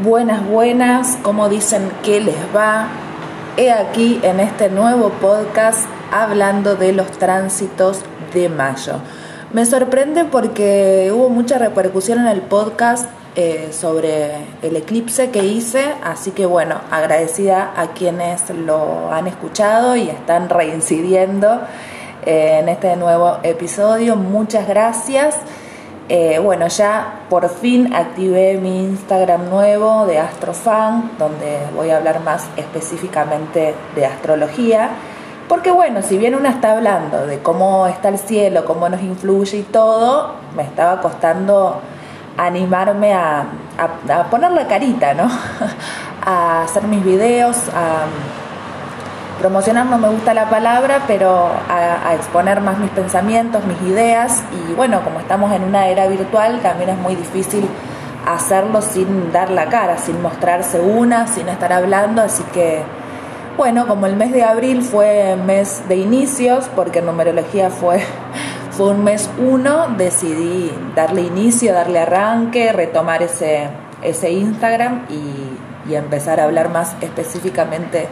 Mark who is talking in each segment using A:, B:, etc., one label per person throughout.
A: Buenas, buenas, como dicen que les va? He aquí en este nuevo podcast hablando de los tránsitos de mayo. Me sorprende porque hubo mucha repercusión en el podcast eh, sobre el eclipse que hice, así que bueno, agradecida a quienes lo han escuchado y están reincidiendo eh, en este nuevo episodio. Muchas gracias. Eh, bueno, ya por fin activé mi Instagram nuevo de Astrofan, donde voy a hablar más específicamente de astrología. Porque bueno, si bien una está hablando de cómo está el cielo, cómo nos influye y todo, me estaba costando animarme a, a poner la carita, ¿no? a hacer mis videos, a promocionar no me gusta la palabra, pero a, exponer más mis pensamientos, mis ideas. Y bueno, como estamos en una era virtual, también es muy difícil hacerlo sin dar la cara, sin mostrarse una, sin estar hablando, así que bueno, como el mes de abril fue mes de inicios, porque en numerología fue, fue un mes uno, decidí darle inicio, darle arranque, retomar ese, ese Instagram y, y empezar a hablar más específicamente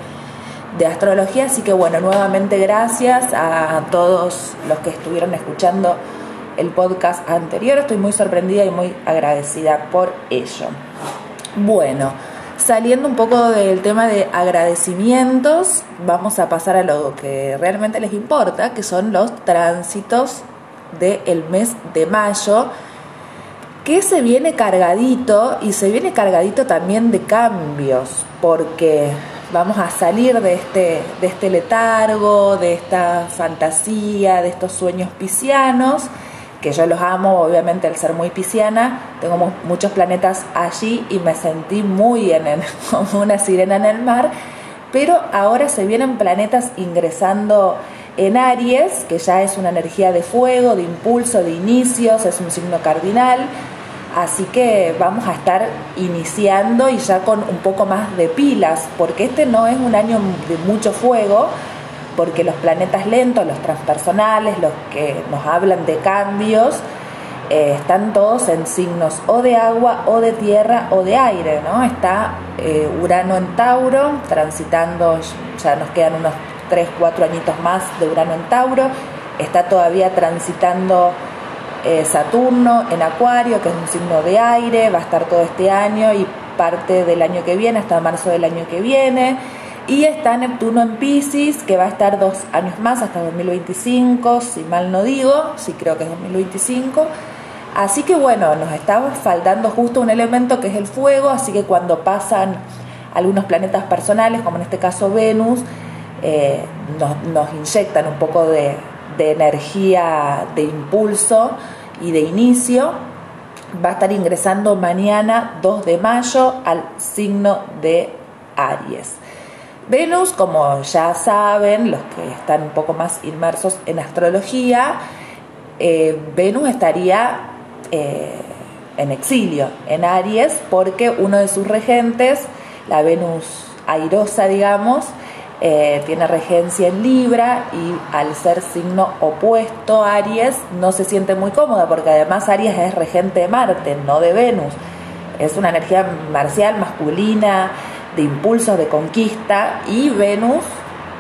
A: de astrología. Así que bueno, nuevamente gracias a todos los que estuvieron escuchando el podcast anterior. Estoy muy sorprendida y muy agradecida por ello. Bueno, saliendo un poco del tema de agradecimientos, vamos a pasar a lo que realmente les importa, que son los tránsitos del mes de mayo, que se viene cargadito y se viene cargadito también de cambios, porque vamos a salir de este, de este letargo, de esta fantasía, de estos sueños piscianos, que yo los amo, obviamente al ser muy pisciana, tengo muchos planetas allí y me sentí muy en como una sirena en el mar, pero ahora se vienen planetas ingresando en Aries, que ya es una energía de fuego, de impulso, de inicios, es un signo cardinal, Así que vamos a estar iniciando y ya con un poco más de pilas, porque este no es un año de mucho fuego, porque los planetas lentos, los transpersonales, los que nos hablan de cambios, eh, están todos en signos o de agua o de tierra o de aire, ¿no? Está eh, Urano en Tauro, transitando, ya nos quedan unos 3, 4 añitos más de Urano en Tauro, está todavía transitando eh, Saturno en Acuario, que es un signo de aire, va a estar todo este año y parte del año que viene, hasta marzo del año que viene. Y está Neptuno en Pisces, que va a estar dos años más, hasta 2025, si mal no digo, sí creo que es 2025. Así que bueno, nos está faltando justo un elemento que es el fuego, así que cuando pasan algunos planetas personales, como en este caso Venus, eh, nos inyectan un poco de, de energía de impulso y de inicio, va a estar ingresando mañana 2 de mayo al signo de Aries. Venus, como ya saben, los que están un poco más inmersos en astrología, eh, Venus estaría eh, en exilio en Aries porque uno de sus regentes, la Venus airosa, digamos, eh, tiene regencia en Libra y al ser signo opuesto Aries no se siente muy cómoda porque además Aries es regente de Marte, no de Venus. Es una energía marcial, masculina, de impulsos, de conquista y Venus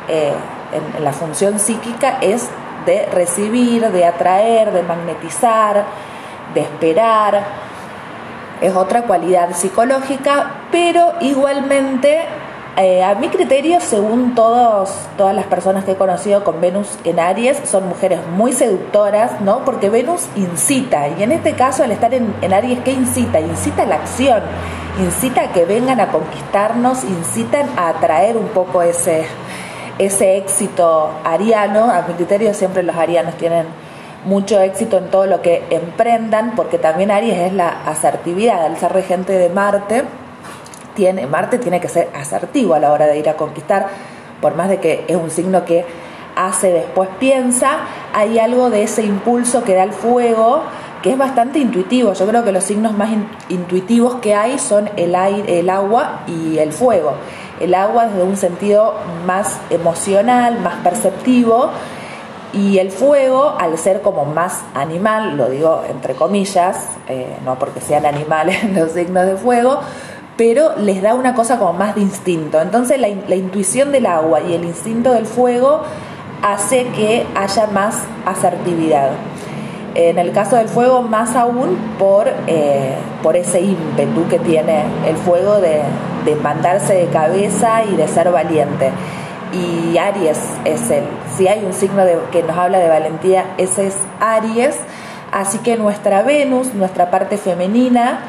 A: eh, en, la función psíquica es de recibir, de atraer, de magnetizar, de esperar. Es otra cualidad psicológica, pero igualmente eh, a mi criterio, según todos, todas las personas que he conocido con Venus en Aries, son mujeres muy seductoras, ¿no? Porque Venus incita, y en este caso, al estar en, Aries, ¿qué incita? Incita a la acción, incita a que vengan a conquistarnos, incitan a atraer un poco ese, ese éxito ariano. A mi criterio, siempre los arianos tienen mucho éxito en todo lo que emprendan, porque también Aries es la asertividad, al ser regente de Marte tiene, Marte tiene que ser asertivo a la hora de ir a conquistar, por más de que es un signo que hace, después piensa, hay algo de ese impulso que da el fuego que es bastante intuitivo. Yo creo que los signos más intuitivos que hay son el, aire, el agua y el fuego. El agua desde un sentido más emocional, más perceptivo, y el fuego, al ser como más animal, lo digo entre comillas, eh, no porque sean animales los signos de fuego, pero les da una cosa como más de instinto. Entonces la, intuición del agua y el instinto del fuego hace que haya más asertividad. En el caso del fuego, más aún por, eh, por ese ímpetu que tiene el fuego de, de mandarse de cabeza y de ser valiente. Y Aries es el, si hay un signo de, que nos habla de valentía, ese es Aries. Así que nuestra Venus, nuestra parte femenina,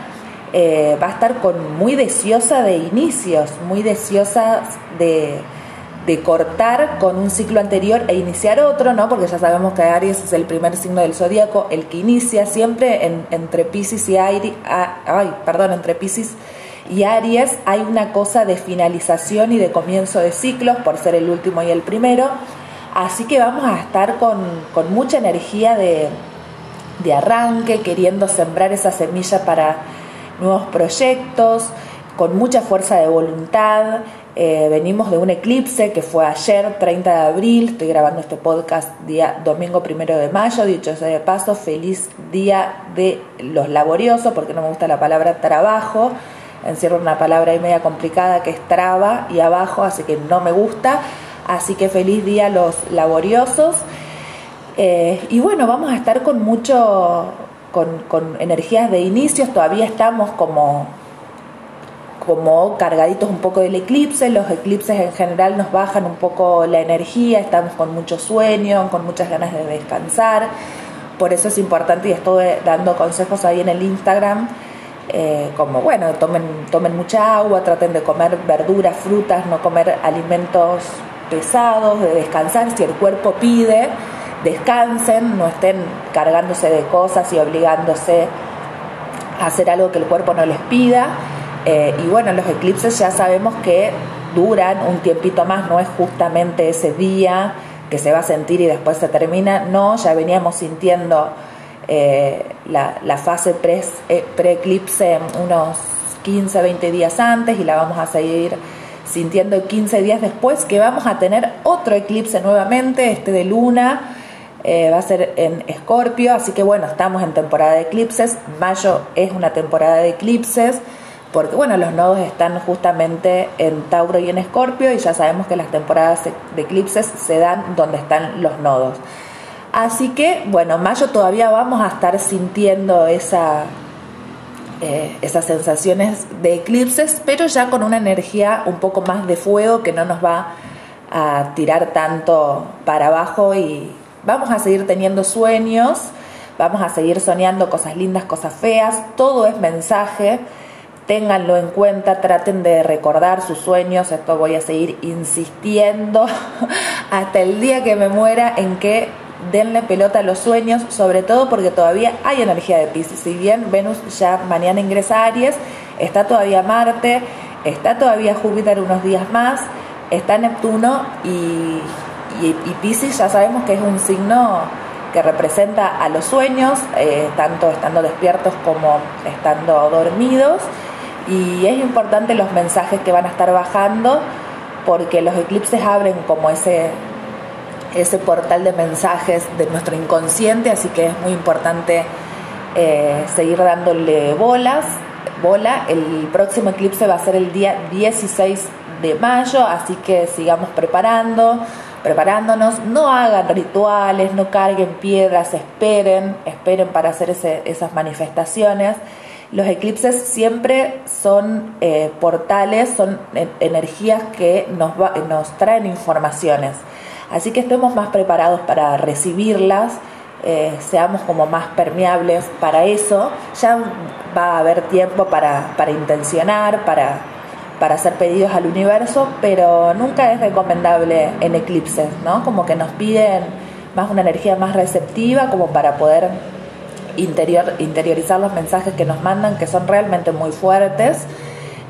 A: eh, va a estar con muy deseosa de inicios, muy deseosa de, de cortar con un ciclo anterior e iniciar otro, ¿no? Porque ya sabemos que Aries es el primer signo del zodíaco, el que inicia siempre entre Pisces y Aries, ay, perdón, entre Pisces y Aries hay una cosa de finalización y de comienzo de ciclos por ser el último y el primero. Así que vamos a estar con, con mucha energía de, de arranque, queriendo sembrar esa semilla para nuevos proyectos, con mucha fuerza de voluntad, eh, venimos de un eclipse que fue ayer, 30 de abril. Estoy grabando este podcast día domingo primero de mayo. Dicho sea de paso, feliz día de los laboriosos, porque no me gusta la palabra trabajo. Encierro una palabra ahí media complicada que es traba y abajo, así que no me gusta. Así que feliz día a los laboriosos. Eh, y bueno, vamos a estar con mucho, con, energías de inicios. Todavía estamos como como cargaditos un poco del eclipse, los eclipses en general nos bajan un poco la energía, estamos con mucho sueño, con muchas ganas de descansar, por eso es importante y estuve dando consejos ahí en el Instagram, eh, como bueno, tomen, tomen mucha agua, traten de comer verduras, frutas, no comer alimentos pesados, de descansar, si el cuerpo pide, descansen, no estén cargándose de cosas y obligándose a hacer algo que el cuerpo no les pida. Eh, y bueno, los eclipses ya sabemos que duran un tiempito más, no es justamente ese día que se va a sentir y después se termina, no, ya veníamos sintiendo eh, la, fase eh, pre-eclipse unos 15, 20 días antes y la vamos a seguir sintiendo 15 días después, que vamos a tener otro eclipse nuevamente, este de luna, va a ser en Escorpio, así que bueno, estamos en temporada de eclipses, mayo es una temporada de eclipses, porque bueno, los nodos están justamente en Tauro y en Escorpio y ya sabemos que las temporadas de eclipses se dan donde están los nodos. Así que bueno, mayo todavía vamos a estar sintiendo esa, eh, esas sensaciones de eclipses, pero ya con una energía un poco más de fuego que no nos va a tirar tanto para abajo y vamos a seguir teniendo sueños, vamos a seguir soñando cosas lindas, cosas feas, todo es mensaje. Ténganlo en cuenta, traten de recordar sus sueños, esto voy a seguir insistiendo hasta el día que me muera en que denle pelota a los sueños, sobre todo porque todavía hay energía de Pisces, si bien Venus ya mañana ingresa a Aries, está todavía Marte, está todavía Júpiter unos días más, está Neptuno y, y, Pisces ya sabemos que es un signo que representa a los sueños, eh, tanto estando despiertos como estando dormidos y es importante los mensajes que van a estar bajando porque los eclipses abren como ese, ese portal de mensajes de nuestro inconsciente, así que es muy importante eh, seguir dándole bolas, bola. El próximo eclipse va a ser el día 16 de mayo, así que sigamos preparando, preparándonos. No hagan rituales, no carguen piedras, esperen, esperen para hacer esas manifestaciones. Los eclipses siempre son eh, portales, son energías que nos, nos traen informaciones. Así que estemos más preparados para recibirlas, eh, seamos como más permeables para eso. Ya va a haber tiempo para, para intencionar, para, para hacer pedidos al universo, pero nunca es recomendable en eclipses, ¿no? Como que nos piden más una energía más receptiva como para poder interior, interiorizar los mensajes que nos mandan, que son realmente muy fuertes,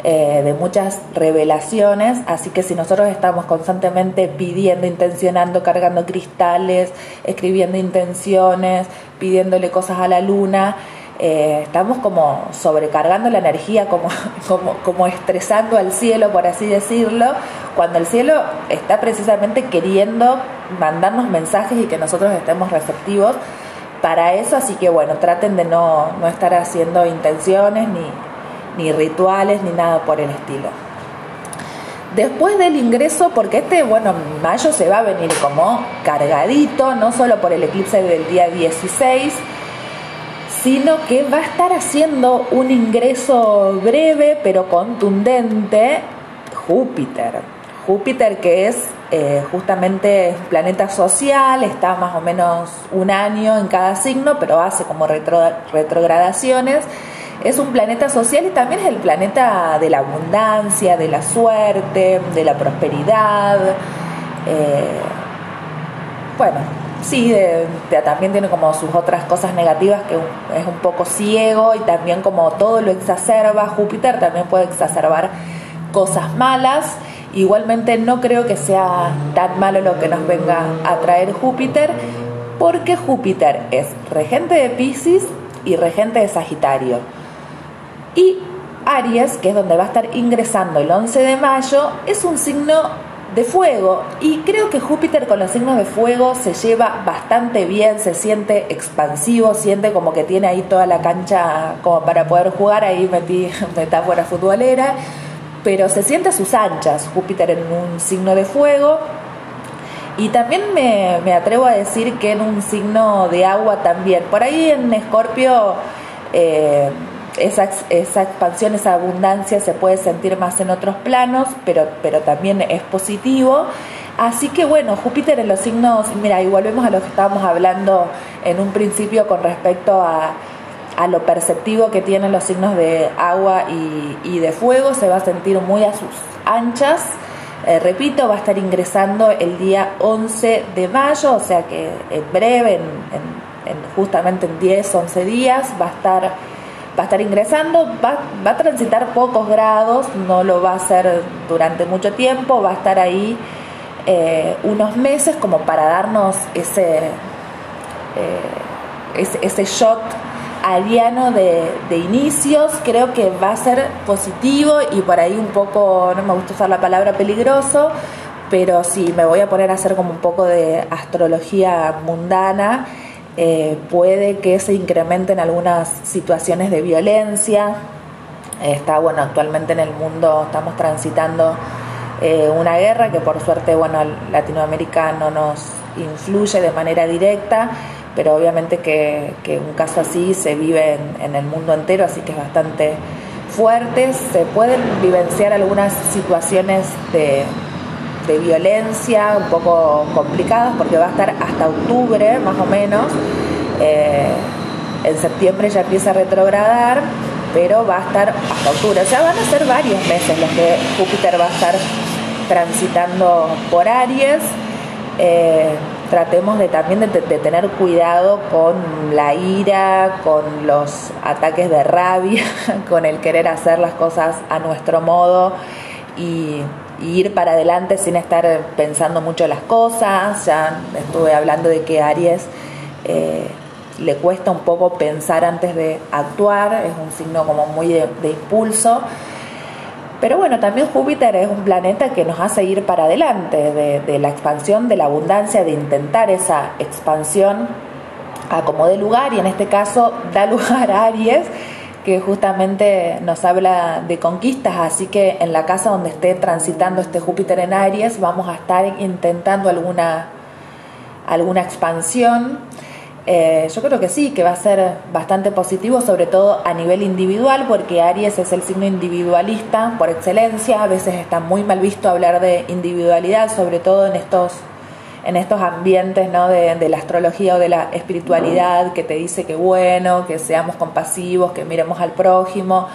A: eh, de muchas revelaciones, así que si nosotros estamos constantemente pidiendo, intencionando, cargando cristales, escribiendo intenciones, pidiéndole cosas a la luna, eh, estamos como sobrecargando la energía, como, como, como estresando al cielo, por así decirlo, cuando el cielo está precisamente queriendo mandarnos mensajes y que nosotros estemos receptivos para eso, así que bueno, traten de no, no estar haciendo intenciones ni, ni rituales, ni nada por el estilo. Después del ingreso, porque este, bueno, mayo se va a venir como cargadito, no solo por el eclipse del día 16, sino que va a estar haciendo un ingreso breve pero contundente Júpiter. Júpiter que es eh, justamente planeta social, está más o menos un año en cada signo, pero hace como retrogradaciones. Es un planeta social y también es el planeta de la abundancia, de la suerte, de la prosperidad. Eh, bueno, sí, también tiene como sus otras cosas negativas que es un poco ciego y también como todo lo exacerba, Júpiter también puede exacerbar cosas malas. Igualmente no creo que sea tan malo lo que nos venga a traer Júpiter, porque Júpiter es regente de Pisces y regente de Sagitario. Y Aries, que es donde va a estar ingresando el 11 de mayo, es un signo de fuego. Y creo que Júpiter con los signos de fuego se lleva bastante bien, se siente expansivo, siente como que tiene ahí toda la cancha como para poder jugar, ahí metí metáfora futbolera, pero se siente a sus anchas Júpiter en un signo de fuego. Y también me, me atrevo a decir que en un signo de agua también, por ahí en Escorpio... Eh, esa, esa expansión, esa abundancia se puede sentir más en otros planos, pero, pero también es positivo. Así que bueno, Júpiter en los signos, mira, y volvemos a lo que estábamos hablando en un principio con respecto a, a lo perceptivo que tienen los signos de agua y, de fuego, se va a sentir muy a sus anchas. Eh, repito, va a estar ingresando el día 11 de mayo, o sea que en breve, en, en, justamente en 10, 11 días, va a estar va a estar ingresando, va, va, a transitar pocos grados, no lo va a hacer durante mucho tiempo, va a estar ahí eh, unos meses como para darnos ese, eh, ese, shot ariano de, de, inicios, creo que va a ser positivo y por ahí un poco, no me gusta usar la palabra peligroso, pero sí, me voy a poner a hacer como un poco de astrología mundana eh, puede que se incrementen algunas situaciones de violencia. Está, bueno, actualmente en el mundo estamos transitando eh, una guerra que por suerte, bueno, Latinoamérica no nos influye de manera directa, pero obviamente que, un caso así se vive en, el mundo entero, así que es bastante fuerte. Se pueden vivenciar algunas situaciones de, de violencia un poco complicadas porque va a estar hasta octubre más o menos. Eh, en septiembre ya empieza a retrogradar, pero va a estar hasta octubre. O sea, van a ser varios meses los que Júpiter va a estar transitando por Aries. Eh, tratemos de también de, tener cuidado con la ira, con los ataques de rabia, con el querer hacer las cosas a nuestro modo y ir para adelante sin estar pensando mucho las cosas. Ya estuve hablando de que Aries eh, le cuesta un poco pensar antes de actuar, es un signo como muy de, impulso. Pero bueno, también Júpiter es un planeta que nos hace ir para adelante, de, de la expansión, de la abundancia, de intentar esa expansión a como de lugar, y en este caso da lugar a Aries que justamente nos habla de conquistas, así que en la casa donde esté transitando este Júpiter en Aries vamos a estar intentando alguna, alguna expansión. Eh, yo creo que sí, que va a ser bastante positivo, sobre todo a nivel individual, porque Aries es el signo individualista por excelencia. A veces está muy mal visto hablar de individualidad, sobre todo en estos en estos ambientes ¿no? de, la astrología o de la espiritualidad que te dice que bueno, que seamos compasivos, que miremos al prójimo.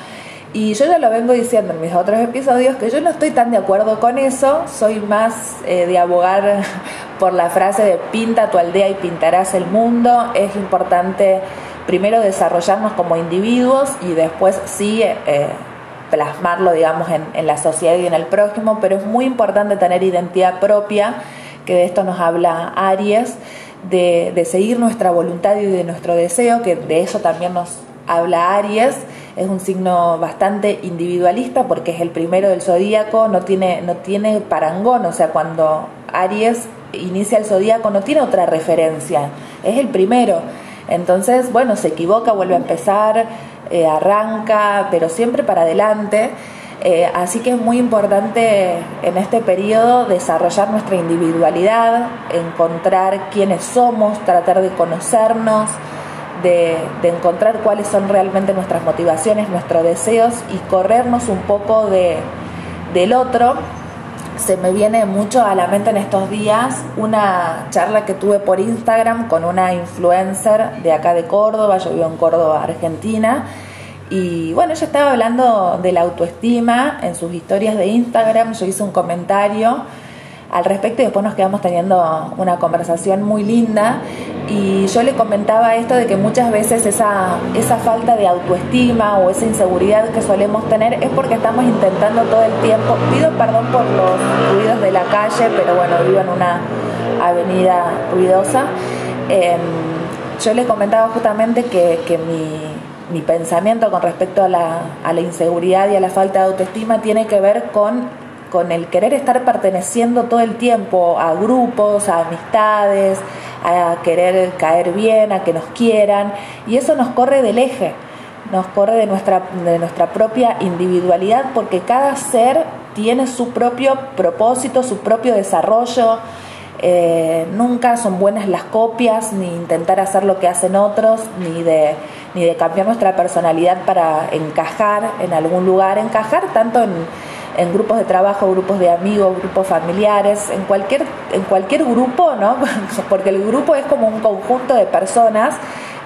A: Y yo ya lo vengo diciendo en mis otros episodios que yo no estoy tan de acuerdo con eso, soy más eh, de abogar por la frase de pinta tu aldea y pintarás el mundo. Es importante primero desarrollarnos como individuos y después sí eh, plasmarlo, digamos, en, en la sociedad y en el prójimo, pero es muy importante tener identidad propia que de esto nos habla Aries, de, seguir nuestra voluntad y de nuestro deseo, que de eso también nos habla Aries, es un signo bastante individualista porque es el primero del zodíaco, no tiene, no tiene parangón, o sea, cuando Aries inicia el zodíaco no tiene otra referencia, es el primero. Entonces, bueno, se equivoca, vuelve a empezar, eh, arranca, pero siempre para adelante. Eh, así que es muy importante en este periodo desarrollar nuestra individualidad, encontrar quiénes somos, tratar de conocernos, de, encontrar cuáles son realmente nuestras motivaciones, nuestros deseos y corrernos un poco de, del otro. Se me viene mucho a la mente en estos días una charla que tuve por Instagram con una influencer de acá de Córdoba, yo vivo en Córdoba, Argentina, y bueno, ella estaba hablando de la autoestima en sus historias de Instagram, yo hice un comentario al respecto y después nos quedamos teniendo una conversación muy linda. Y yo le comentaba esto de que muchas veces esa, esa falta de autoestima o esa inseguridad que solemos tener es porque estamos intentando todo el tiempo, pido perdón por los ruidos de la calle, pero bueno, vivo en una avenida ruidosa, em, yo le comentaba justamente que, que mi mi pensamiento con respecto a la, a la, inseguridad y a la falta de autoestima tiene que ver con, con el querer estar perteneciendo todo el tiempo a grupos, a amistades, a querer caer bien, a que nos quieran, y eso nos corre del eje, nos corre de nuestra, de nuestra propia individualidad, porque cada ser tiene su propio propósito, su propio desarrollo, eh, nunca son buenas las copias, ni intentar hacer lo que hacen otros, ni de, ni de cambiar nuestra personalidad para encajar en algún lugar, encajar tanto en, en grupos de trabajo, grupos de amigos, grupos familiares, en cualquier, en cualquier grupo, ¿no? Porque el grupo es como un conjunto de personas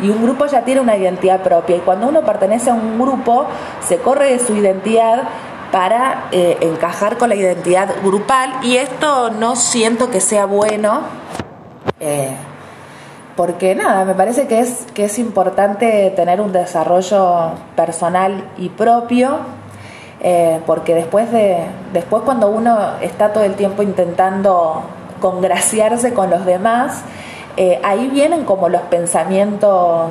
A: y un grupo ya tiene una identidad propia y cuando uno pertenece a un grupo se corre de su identidad para eh, encajar con la identidad grupal y esto no siento que sea bueno eh, porque nada, me parece que es, que es importante tener un desarrollo personal y propio eh, porque después de después cuando uno está todo el tiempo intentando congraciarse con los demás ahí vienen como los pensamientos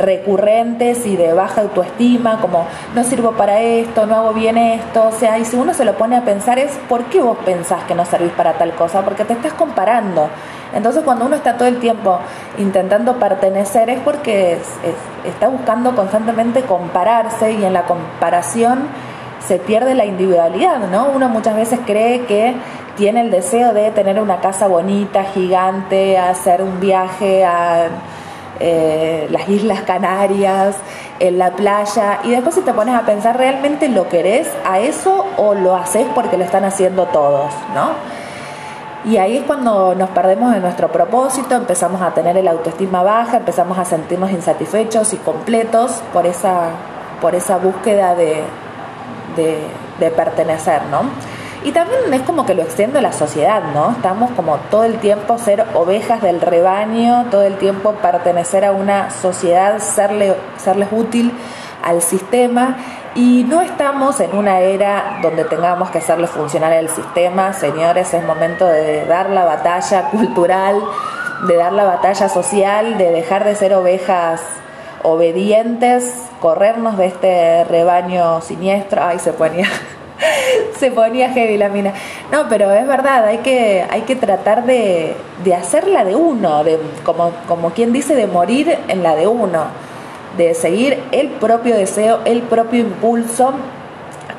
A: recurrentes y de baja autoestima, como no sirvo para esto, no hago bien esto, o sea, y si uno se lo pone a pensar es, ¿por qué vos pensás que no servís para tal cosa? Porque te estás comparando. Entonces cuando uno está todo el tiempo intentando pertenecer es porque está buscando constantemente compararse y en la comparación se pierde la individualidad, ¿no? Uno muchas veces cree que tiene el deseo de tener una casa bonita, gigante, hacer un viaje a eh, las Islas Canarias, en la playa, y después si te pones a pensar, ¿realmente lo querés a eso o lo haces porque lo están haciendo todos? ¿no? Y ahí es cuando nos perdemos de nuestro propósito, empezamos a tener el autoestima baja, empezamos a sentirnos insatisfechos y completos por esa, por esa búsqueda de, de, pertenecer, ¿no? Y también es como que lo extiende a la sociedad, ¿no? Estamos como todo el tiempo ser ovejas del rebaño, todo el tiempo pertenecer a una sociedad, serle, serles útil al sistema y no estamos en una era donde tengamos que hacerle funcionar el sistema, señores, es momento de dar la batalla cultural, de dar la batalla social, de dejar de ser ovejas obedientes, corrernos de este rebaño siniestro, ay se ponía se ponía heavy la mina. No, pero es verdad, hay que, hay que tratar de, de hacerla de uno, de, como, como quien dice, de morir en la de uno, de seguir el propio deseo, el propio impulso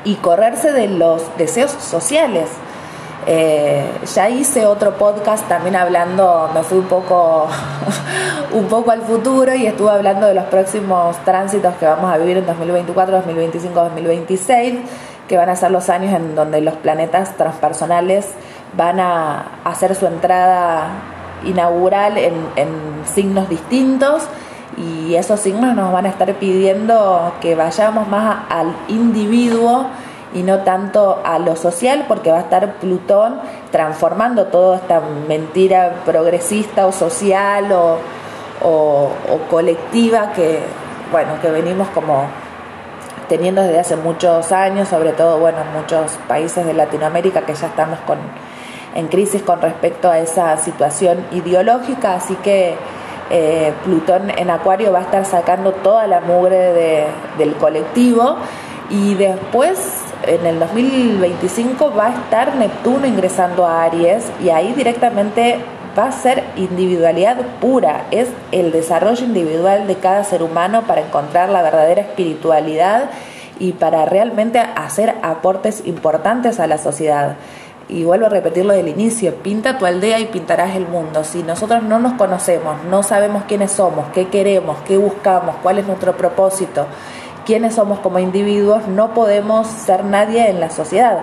A: y correrse de los deseos sociales. Eh, ya hice otro podcast también hablando, me fui un poco, un poco al futuro y estuve hablando de los próximos tránsitos que vamos a vivir en 2024, 2025, 2026 que van a ser los años en donde los planetas transpersonales van a hacer su entrada inaugural en, signos distintos y esos signos nos van a estar pidiendo que vayamos más al individuo y no tanto a lo social porque va a estar Plutón transformando toda esta mentira progresista o social o, o colectiva que bueno que venimos como teniendo desde hace muchos años, sobre todo bueno, en muchos países de Latinoamérica que ya estamos con, en crisis con respecto a esa situación ideológica, así que eh, Plutón en Acuario va a estar sacando toda la mugre del colectivo y después en el 2025 va a estar Neptuno ingresando a Aries y ahí directamente va a ser individualidad pura, es el desarrollo individual de cada ser humano para encontrar la verdadera espiritualidad y para realmente hacer aportes importantes a la sociedad. Y vuelvo a repetir lo del inicio, pinta tu aldea y pintarás el mundo. Si nosotros no nos conocemos, no sabemos quiénes somos, qué queremos, qué buscamos, cuál es nuestro propósito, quiénes somos como individuos, no podemos ser nadie en la sociedad.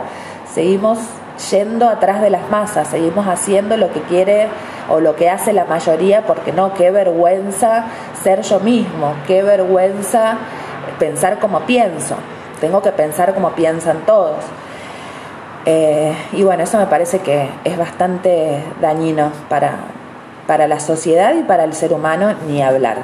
A: Seguimos yendo atrás de las masas, seguimos haciendo lo que quiere o lo que hace la mayoría, porque no, qué vergüenza ser yo mismo, qué vergüenza pensar como pienso, tengo que pensar como piensan todos. Eh, y bueno, eso me parece que es bastante dañino para, para la sociedad y para el ser humano, ni hablar.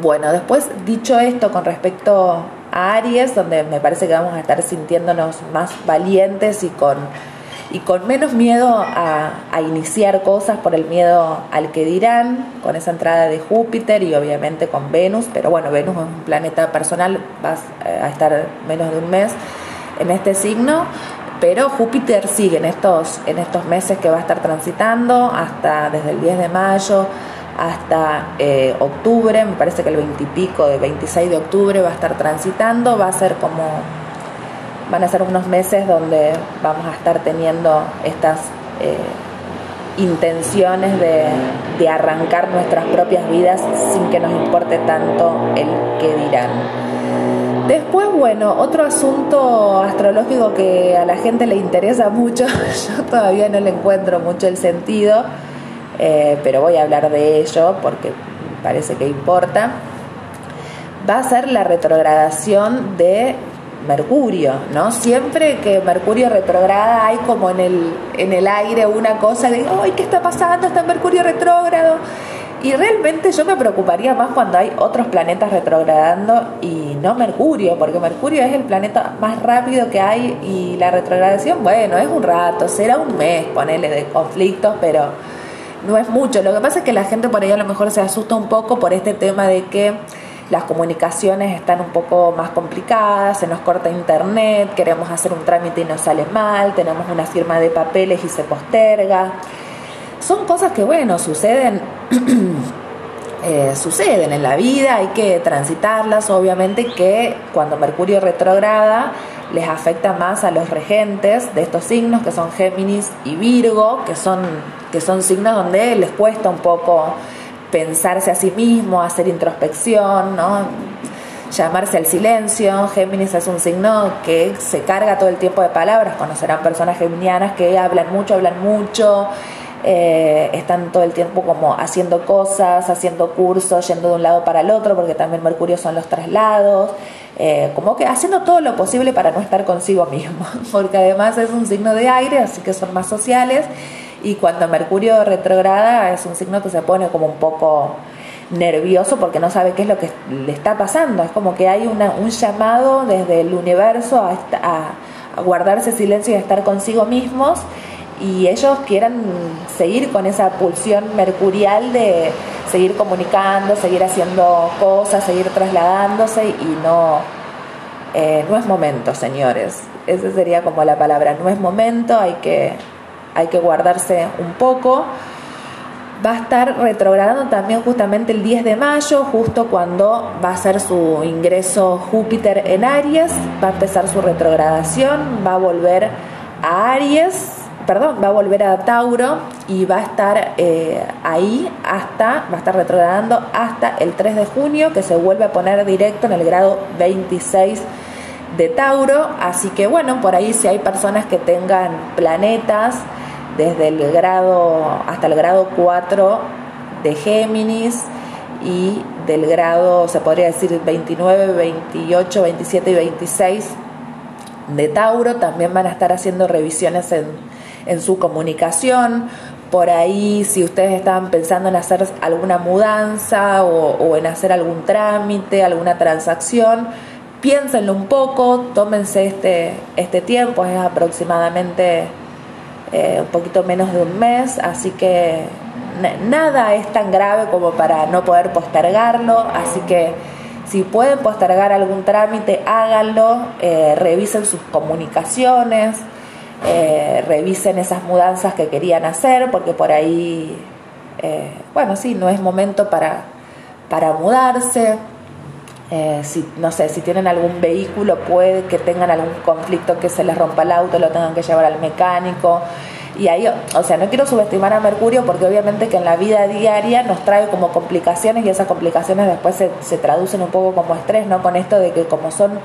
A: Bueno, después dicho esto con respecto a Aries, donde me parece que vamos a estar sintiéndonos más valientes y con, y con menos miedo a, a, iniciar cosas por el miedo al que dirán, con esa entrada de Júpiter y obviamente con Venus, pero bueno, Venus es un planeta personal, va a estar menos de un mes en este signo, pero Júpiter sigue en estos, en estos meses que va a estar transitando hasta desde el 10 de mayo hasta eh, octubre, me parece que el 20 y pico de 26 de octubre va a estar transitando, va a ser como, van a ser unos meses donde vamos a estar teniendo estas eh, intenciones de, de arrancar nuestras propias vidas sin que nos importe tanto el que dirán. Después, bueno, otro asunto astrológico que a la gente le interesa mucho, yo todavía no le encuentro mucho el sentido, eh, pero voy a hablar de ello porque parece que importa, va a ser la retrogradación de Mercurio, ¿no? Siempre que Mercurio retrograda hay como en el, en el aire una cosa de, ¡ay, qué está pasando! Está Mercurio retrógrado. Y realmente yo me preocuparía más cuando hay otros planetas retrogradando y no Mercurio, porque Mercurio es el planeta más rápido que hay y la retrogradación, bueno, es un rato, será un mes, ponele de conflictos, pero no es mucho. Lo que pasa es que la gente por ahí a lo mejor se asusta un poco por este tema de que las comunicaciones están un poco más complicadas, se nos corta internet, queremos hacer un trámite y nos sale mal, tenemos una firma de papeles y se posterga. Son cosas que, bueno, suceden, eh, suceden en la vida, hay que transitarlas, obviamente que cuando Mercurio retrograda les afecta más a los regentes de estos signos, que son Géminis y Virgo, que son que son signos donde les cuesta un poco pensarse a sí mismo, hacer introspección, ¿no? llamarse al silencio. Géminis es un signo que se carga todo el tiempo de palabras. Conocerán personas geminianas que hablan mucho, hablan mucho, eh, están todo el tiempo como haciendo cosas, haciendo cursos, yendo de un lado para el otro, porque también Mercurio son los traslados. Eh, como que haciendo todo lo posible para no estar consigo mismo, porque además es un signo de aire, así que son más sociales y cuando Mercurio retrograda es un signo que se pone como un poco nervioso porque no sabe qué es lo que le está pasando. Es como que hay una, un llamado desde el universo a, a, guardarse silencio y a estar consigo mismos y ellos quieran seguir con esa pulsión mercurial de seguir comunicando, seguir haciendo cosas, seguir trasladándose y no, eh, no es momento, señores. Esa sería como la palabra, no es momento, hay que hay que guardarse un poco. Va a estar retrogradando también justamente el 10 de mayo, justo cuando va a ser su ingreso Júpiter en Aries, va a empezar su retrogradación, va a volver a Aries, perdón, va a volver a Tauro y va a estar eh, ahí hasta, va a estar retrogradando hasta el 3 de junio, que se vuelve a poner directo en el grado 26 de Tauro, así que bueno, por ahí si hay personas que tengan planetas, desde el grado hasta el grado 4 de Géminis y del grado, se podría decir 29, 28, 27 y 26 de Tauro, también van a estar haciendo revisiones en, en su comunicación. Por ahí, si ustedes estaban pensando en hacer alguna mudanza o, en hacer algún trámite, alguna transacción, piénsenlo un poco, tómense este, este tiempo, es aproximadamente eh, un poquito menos de un mes, así que nada es tan grave como para no poder postergarlo, así que si pueden postergar algún trámite, háganlo, eh, revisen sus comunicaciones, eh, revisen esas mudanzas que querían hacer, porque por ahí, eh, bueno, sí, no es momento para, para mudarse. Eh, si, no sé, si tienen algún vehículo, puede que tengan algún conflicto que se les rompa el auto, lo tengan que llevar al mecánico. Y ahí, o sea, no quiero subestimar a Mercurio porque obviamente que en la vida diaria nos trae como complicaciones y esas complicaciones después se, se traducen un poco como estrés, ¿no? Con esto de que como son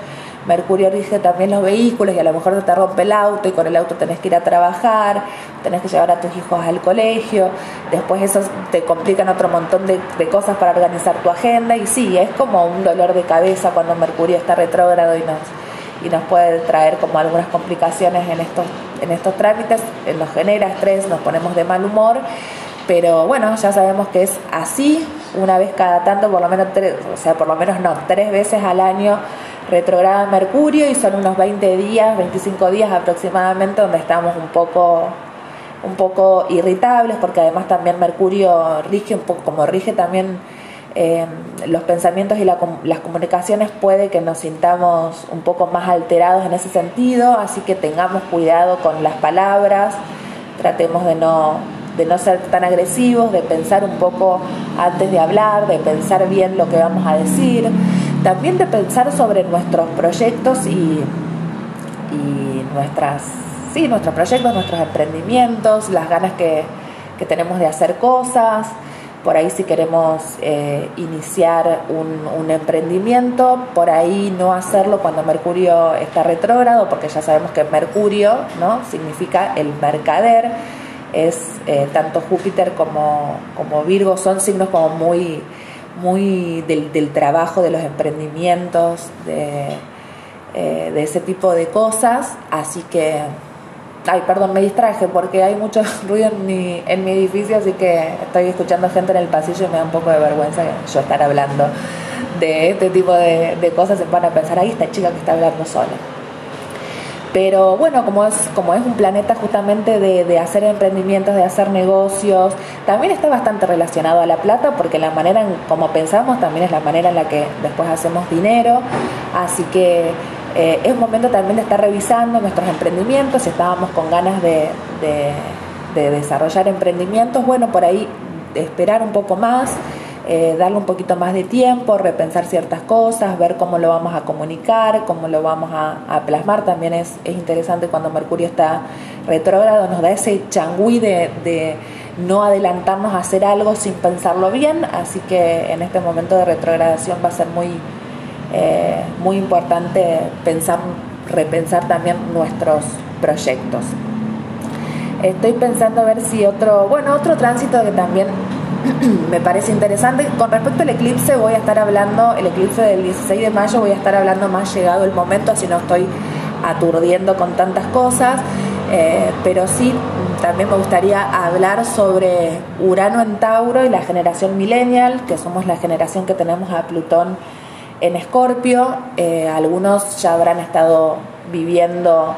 A: Mercurio rige también los vehículos y a lo mejor te rompe el auto y con el auto tenés que ir a trabajar, tenés que llevar a tus hijos al colegio, después eso te complican otro montón de, cosas para organizar tu agenda. Y sí, es como un dolor de cabeza cuando Mercurio está retrógrado y nos, y nos puede traer como algunas complicaciones en estos, en estos trámites, nos genera estrés, nos ponemos de mal humor. Pero bueno, ya sabemos que es así, una vez cada tanto, por lo menos tres, o sea, por lo menos no, tres veces al año retrograda Mercurio y son unos 20 días, 25 días aproximadamente donde estamos un poco un poco irritables porque además también Mercurio rige un poco como rige también eh, los pensamientos y las comunicaciones puede que nos sintamos un poco más alterados en ese sentido así que tengamos cuidado con las palabras tratemos de no de no ser tan agresivos de pensar un poco antes de hablar de pensar bien lo que vamos a decir también de pensar sobre nuestros proyectos y, nuestras, sí, nuestros proyectos, nuestros emprendimientos, las ganas que, tenemos de hacer cosas. Por ahí si queremos eh, iniciar un, emprendimiento, por ahí no hacerlo cuando Mercurio está retrógrado, porque ya sabemos que Mercurio ¿no? significa el mercader, es eh, tanto Júpiter como, como Virgo, son signos como muy muy del, trabajo, de los emprendimientos, de, eh, de, ese tipo de cosas. Así que, ay, perdón, me distraje porque hay mucho ruido en mi, en mi edificio, así que estoy escuchando gente en el pasillo y me da un poco de vergüenza yo estar hablando de este tipo de, de cosas. Se van a pensar, ahí esta chica que está hablando sola. Pero bueno, como es, como es un planeta justamente de, hacer emprendimientos, de hacer negocios, también está bastante relacionado a la plata porque la manera en como pensamos también es la manera en la que después hacemos dinero. Así que eh, es momento también de estar revisando nuestros emprendimientos, si estábamos con ganas de, de desarrollar emprendimientos, bueno, por ahí esperar un poco más eh, darle un poquito más de tiempo, repensar ciertas cosas, ver cómo lo vamos a comunicar, cómo lo vamos a, plasmar. También es, interesante cuando Mercurio está retrógrado, nos da ese changüí de, no adelantarnos a hacer algo sin pensarlo bien, así que en este momento de retrogradación va a ser muy, eh, muy importante pensar, repensar también nuestros proyectos. Estoy pensando a ver si otro, bueno, otro tránsito que también me parece interesante. Con respecto al eclipse, voy a estar hablando, el eclipse del 16 de mayo, voy a estar hablando más llegado el momento, así no estoy aturdiendo con tantas cosas. Eh, pero sí, también me gustaría hablar sobre Urano en Tauro y la generación millennial, que somos la generación que tenemos a Plutón en Escorpio. Eh, algunos ya habrán estado viviendo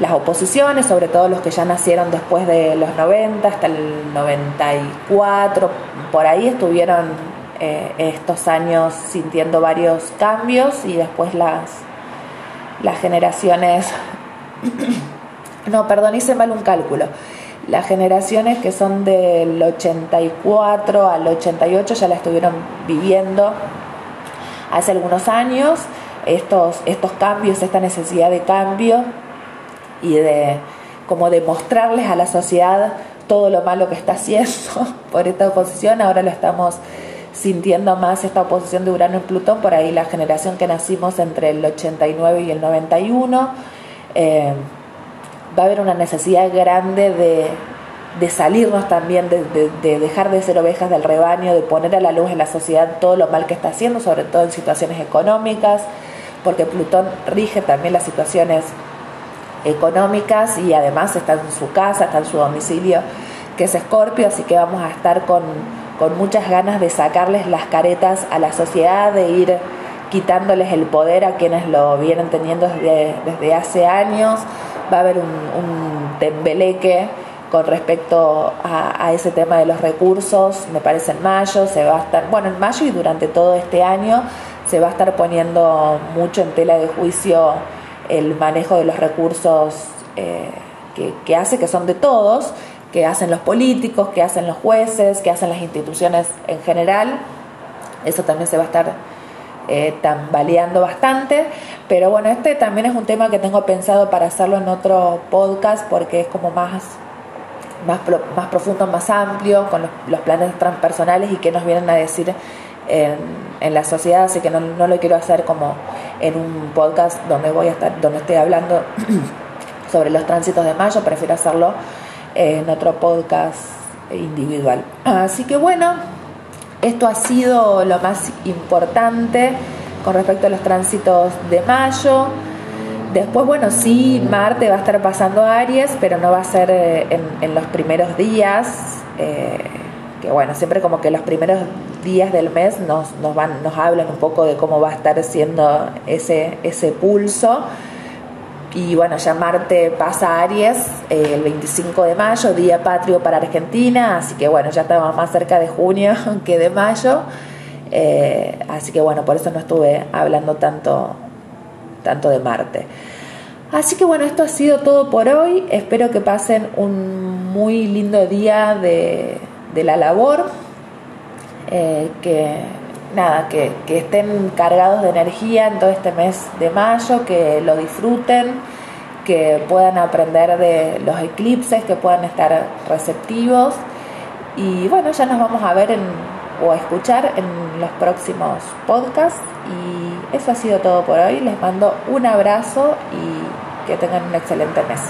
A: las oposiciones, sobre todo los que ya nacieron después de los 90, hasta el 94, por ahí estuvieron eh, estos años sintiendo varios cambios y después las, las generaciones, no, perdón, hice mal un cálculo, las generaciones que son del 84 al 88 ya la estuvieron viviendo hace algunos años, estos, estos cambios, esta necesidad de cambio y de como demostrarles a la sociedad todo lo malo que está haciendo por esta oposición. Ahora lo estamos sintiendo más esta oposición de Urano en Plutón, por ahí la generación que nacimos entre el 89 y el 91. Eh, va a haber una necesidad grande de, de salirnos también, de, de, dejar de ser ovejas del rebaño, de poner a la luz en la sociedad todo lo mal que está haciendo, sobre todo en situaciones económicas, porque Plutón rige también las situaciones económicas y además está en su casa, está en su domicilio, que es Escorpio, así que vamos a estar con, muchas ganas de sacarles las caretas a la sociedad, de ir quitándoles el poder a quienes lo vienen teniendo desde, desde hace años. Va a haber un, un tembeleque con respecto a, a, ese tema de los recursos, me parece en mayo, se va a estar, bueno, en mayo y durante todo este año se va a estar poniendo mucho en tela de juicio el manejo de los recursos eh, que, hace que son de todos, que hacen los políticos, que hacen los jueces, que hacen las instituciones en general. Eso también se va a estar eh, tambaleando bastante. Pero bueno, este también es un tema que tengo pensado para hacerlo en otro podcast porque es como más, más, más profundo, más amplio, con los, planes transpersonales y qué nos vienen a decir en, la sociedad. Así que no, no lo quiero hacer como en un podcast donde voy a estar, donde estoy hablando sobre los tránsitos de mayo, prefiero hacerlo en otro podcast individual. Así que bueno, esto ha sido lo más importante con respecto a los tránsitos de mayo. Después, bueno, sí, Marte va a estar pasando Aries, pero no va a ser eh, en, los primeros días. Eh, que bueno, siempre como que los primeros días del mes nos, nos, van, nos hablan un poco de cómo va a estar siendo ese, ese pulso. Y bueno, ya Marte pasa a Aries eh, el 25 de mayo, día patrio para Argentina, así que bueno, ya estamos más cerca de junio que de mayo. Eh, así que bueno, por eso no estuve hablando tanto, tanto de Marte. Así que bueno, esto ha sido todo por hoy. Espero que pasen un muy lindo día de, de la labor. Eh, que nada, que, estén cargados de energía en todo este mes de mayo, que lo disfruten, que puedan aprender de los eclipses, que puedan estar receptivos. Y bueno, ya nos vamos a ver o a escuchar en los próximos podcasts. Y eso ha sido todo por hoy. Les mando un abrazo y que tengan un excelente mes.